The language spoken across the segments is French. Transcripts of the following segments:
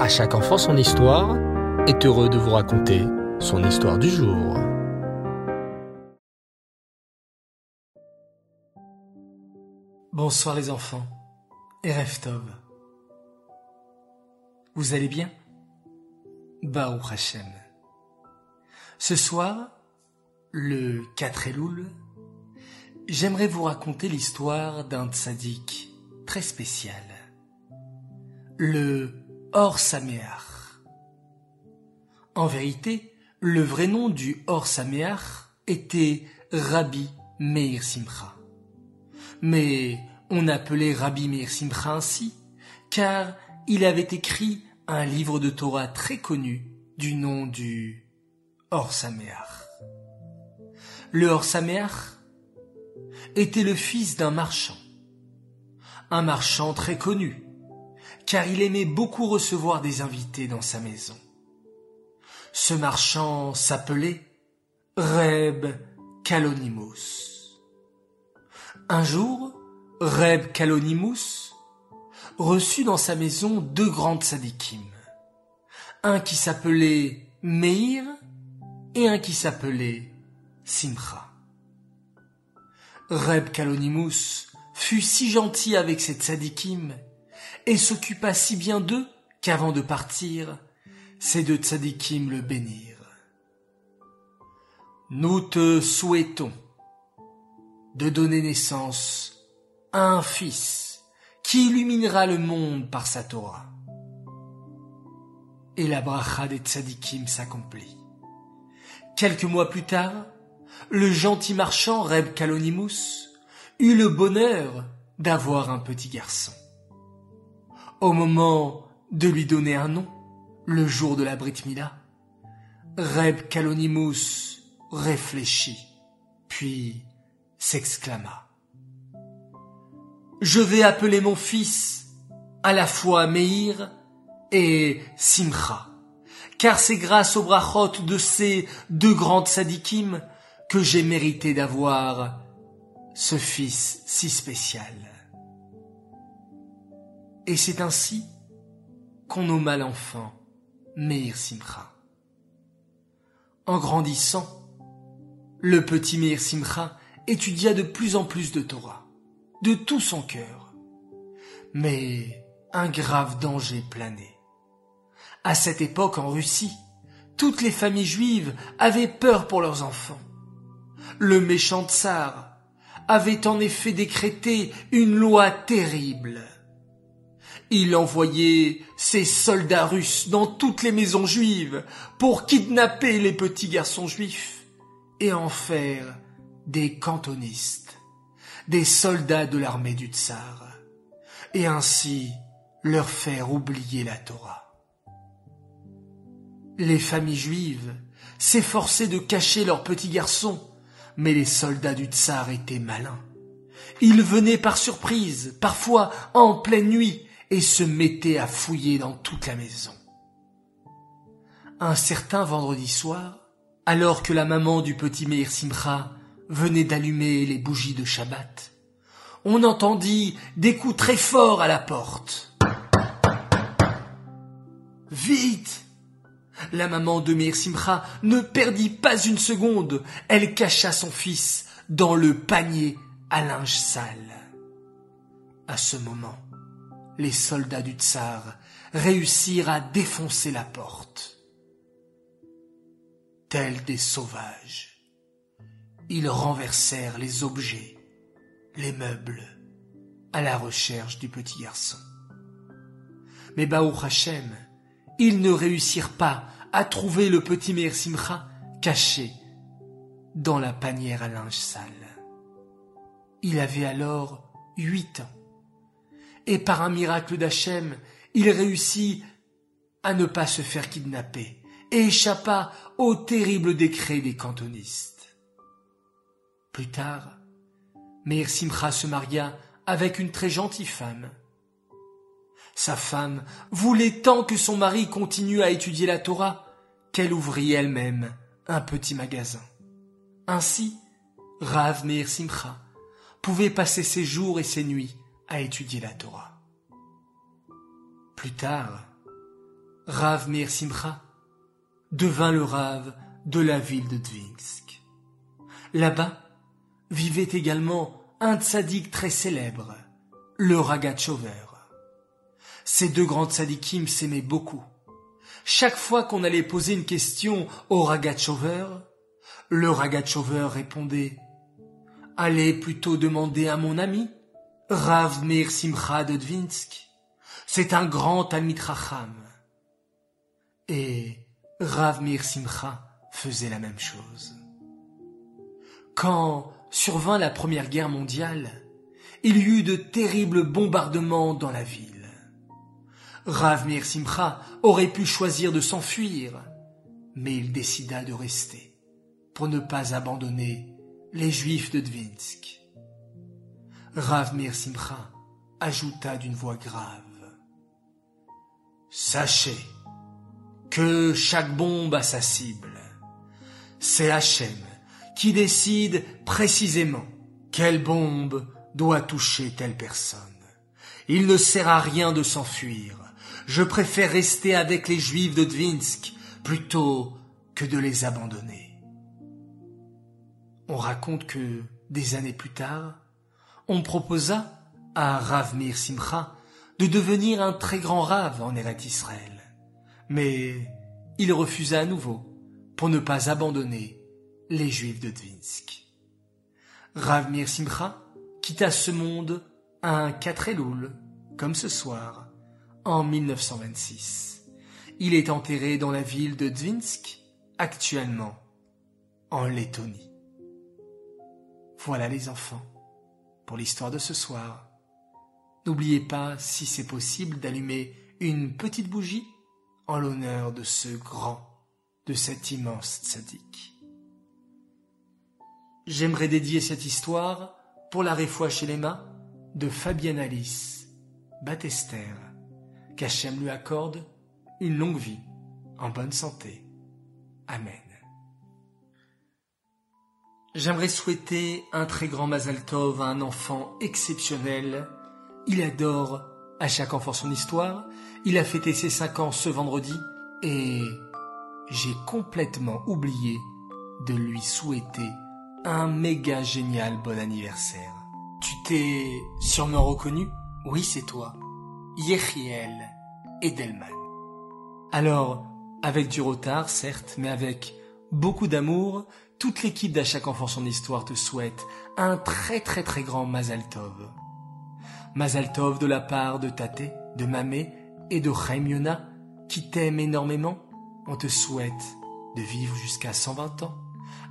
À chaque enfant son histoire est heureux de vous raconter son histoire du jour. Bonsoir les enfants et Reftov. Vous allez bien? Baruch Hashem. Ce soir, le 4 Elul, j'aimerais vous raconter l'histoire d'un tzaddik très spécial. Le Or Saméach. En vérité, le vrai nom du Or était Rabbi Meir Simcha. Mais on appelait Rabbi Meir Simcha ainsi, car il avait écrit un livre de Torah très connu du nom du Or. Le Or était le fils d'un marchand, un marchand très connu, car il aimait beaucoup recevoir des invités dans sa maison. Ce marchand s'appelait Reb Kalonimus. Un jour, Reb Kalonimus reçut dans sa maison deux grandes sadikim, un qui s'appelait Meir et un qui s'appelait Simcha. Reb Kalonimus fut si gentil avec cette sadikim et s'occupa si bien d'eux qu'avant de partir, ces deux tzadikim le bénirent. Nous te souhaitons de donner naissance à un fils qui illuminera le monde par sa Torah. Et la bracha des tzadikim s'accomplit. Quelques mois plus tard, le gentil marchand Reb Kalonimus eut le bonheur d'avoir un petit garçon. Au moment de lui donner un nom, le jour de la Brit Mila, Reb Kalonimus réfléchit, puis s'exclama. Je vais appeler mon fils à la fois Meir et Simcha, car c'est grâce au brachot de ces deux grandes sadikim que j'ai mérité d'avoir ce fils si spécial. Et c'est ainsi qu'on nomma l'enfant Meir Simcha. En grandissant, le petit Meir Simcha étudia de plus en plus de Torah, de tout son cœur. Mais un grave danger planait. À cette époque en Russie, toutes les familles juives avaient peur pour leurs enfants. Le méchant tsar avait en effet décrété une loi terrible. Il envoyait ses soldats russes dans toutes les maisons juives pour kidnapper les petits garçons juifs et en faire des cantonistes, des soldats de l'armée du tsar, et ainsi leur faire oublier la Torah. Les familles juives s'efforçaient de cacher leurs petits garçons, mais les soldats du tsar étaient malins. Ils venaient par surprise, parfois en pleine nuit, et se mettait à fouiller dans toute la maison. Un certain vendredi soir, alors que la maman du petit Meir Simcha venait d'allumer les bougies de Shabbat, on entendit des coups très forts à la porte. Vite La maman de Meir Simcha ne perdit pas une seconde. Elle cacha son fils dans le panier à linge sale. À ce moment, les soldats du tsar réussirent à défoncer la porte. Tels des sauvages, ils renversèrent les objets, les meubles, à la recherche du petit garçon. Mais Baou Hachem, ils ne réussirent pas à trouver le petit Meir Simcha caché dans la panière à linge sale. Il avait alors huit ans et par un miracle d'Hachem, il réussit à ne pas se faire kidnapper et échappa au terrible décret des cantonistes. Plus tard, Meir Simcha se maria avec une très gentille femme. Sa femme voulait tant que son mari continue à étudier la Torah qu'elle ouvrit elle-même un petit magasin. Ainsi, Rav Meir Simcha pouvait passer ses jours et ses nuits à étudier la Torah. Plus tard, Rav Meir Simcha devint le Rav de la ville de Dvinsk. Là-bas vivait également un tzaddik très célèbre, le Ragatchover. Ces deux grands tzadikim s'aimaient beaucoup. Chaque fois qu'on allait poser une question au Ragatchover, le Ragatchover répondait Allez plutôt demander à mon ami, Rav Meir Simcha de Dvinsk. C'est un grand Talmid Et Rav Meir Simcha faisait la même chose. Quand survint la Première Guerre mondiale, il y eut de terribles bombardements dans la ville. Rav Meir Simcha aurait pu choisir de s'enfuir, mais il décida de rester pour ne pas abandonner les Juifs de Dvinsk. Rav Meir Simcha ajouta d'une voix grave Sachez que chaque bombe a sa cible. C'est Hachem qui décide précisément quelle bombe doit toucher telle personne. Il ne sert à rien de s'enfuir. Je préfère rester avec les Juifs de Dvinsk plutôt que de les abandonner. On raconte que, des années plus tard, on proposa à Rav Mir Simcha de devenir un très grand Rav en Eret Israël. Mais il refusa à nouveau pour ne pas abandonner les Juifs de Dvinsk. Rav Mir Simcha quitta ce monde un 4 Elul, comme ce soir, en 1926. Il est enterré dans la ville de Dvinsk, actuellement en Lettonie. Voilà les enfants, l'histoire de ce soir. N'oubliez pas, si c'est possible, d'allumer une petite bougie en l'honneur de ce grand, de cet immense tzaddik. J'aimerais dédier cette histoire pour la réfoua chez les mains de Fabienne Alice, Battester, qu'Hachem lui accorde une longue vie en bonne santé. Amen. J'aimerais souhaiter un très grand Mazal Tov à un enfant exceptionnel. Il adore à chaque enfant son histoire. Il a fêté ses cinq ans ce vendredi et j'ai complètement oublié de lui souhaiter un méga génial bon anniversaire. Tu t'es sûrement reconnu? Oui, c'est toi. Yechiel Edelman. Alors, avec du retard, certes, mais avec beaucoup d'amour, toute l'équipe d'À chaque enfant son histoire te souhaite un très très très grand Mazal Tov. Mazal Tov de la part de Tate, de Mamé et de Chaim qui t'aiment énormément. On te souhaite de vivre jusqu'à 120 ans,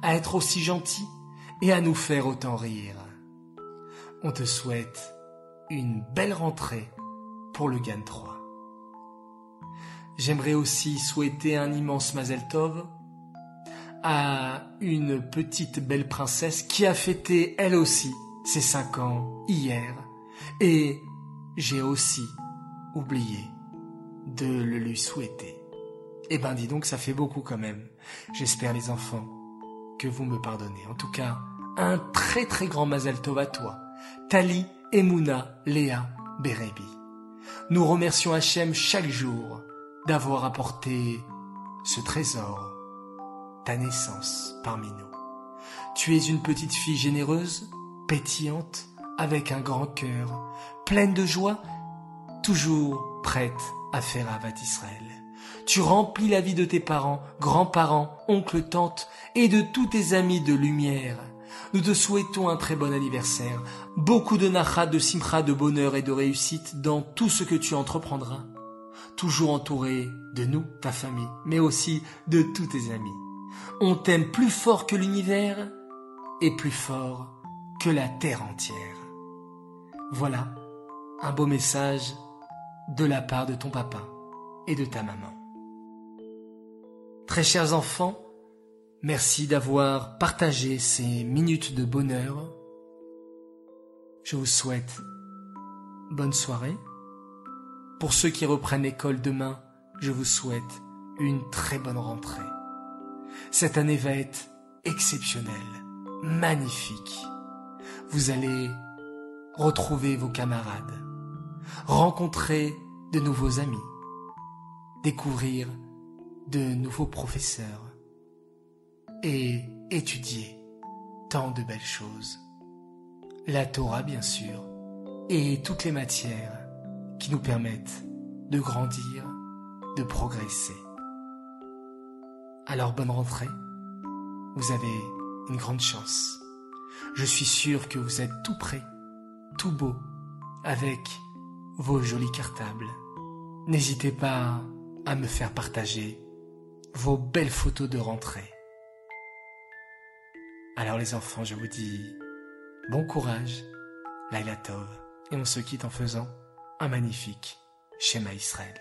à être aussi gentil et à nous faire autant rire. On te souhaite une belle rentrée pour le GAN 3. J'aimerais aussi souhaiter un immense Mazel Tov à une petite belle princesse qui a fêté elle aussi ses cinq ans hier et j'ai aussi oublié de le lui souhaiter. Eh ben dis donc ça fait beaucoup quand même. J'espère les enfants que vous me pardonnez. En tout cas, un très très grand Mazel Tov à toi. Tali, Emouna, Léa, Bérébi. Nous remercions Hachem chaque jour d'avoir apporté ce trésor, ta naissance parmi nous. Tu es une petite fille généreuse, pétillante, avec un grand cœur, pleine de joie, toujours prête à faire Avat Israël. Tu remplis la vie de tes parents, grands-parents, oncles, tantes et de tous tes amis de lumière. Nous te souhaitons un très bon anniversaire, beaucoup de nacha, de simcha, de bonheur et de réussite dans tout ce que tu entreprendras. Toujours entouré de nous, ta famille, mais aussi de tous tes amis. On t'aime plus fort que l'univers et plus fort que la terre entière. Voilà un beau message de la part de ton papa et de ta maman. Très chers enfants, Merci d'avoir partagé ces minutes de bonheur. Je vous souhaite bonne soirée. Pour ceux qui reprennent l'école demain, je vous souhaite une très bonne rentrée. Cette année va être exceptionnelle, magnifique. Vous allez retrouver vos camarades, rencontrer de nouveaux amis. découvrir de nouveaux professeurs et étudier tant de belles choses. La Torah, bien sûr, et toutes les matières qui nous permettent de grandir, de progresser. Alors bonne rentrée. Vous avez une grande chance. Je suis sûr que vous êtes tout prêt, tout beau, avec vos jolis cartables. N'hésitez pas à me faire partager vos belles photos de rentrée. Alors les enfants, je vous dis bon courage, Laila Tov, et on se quitte en faisant un magnifique schéma Israël.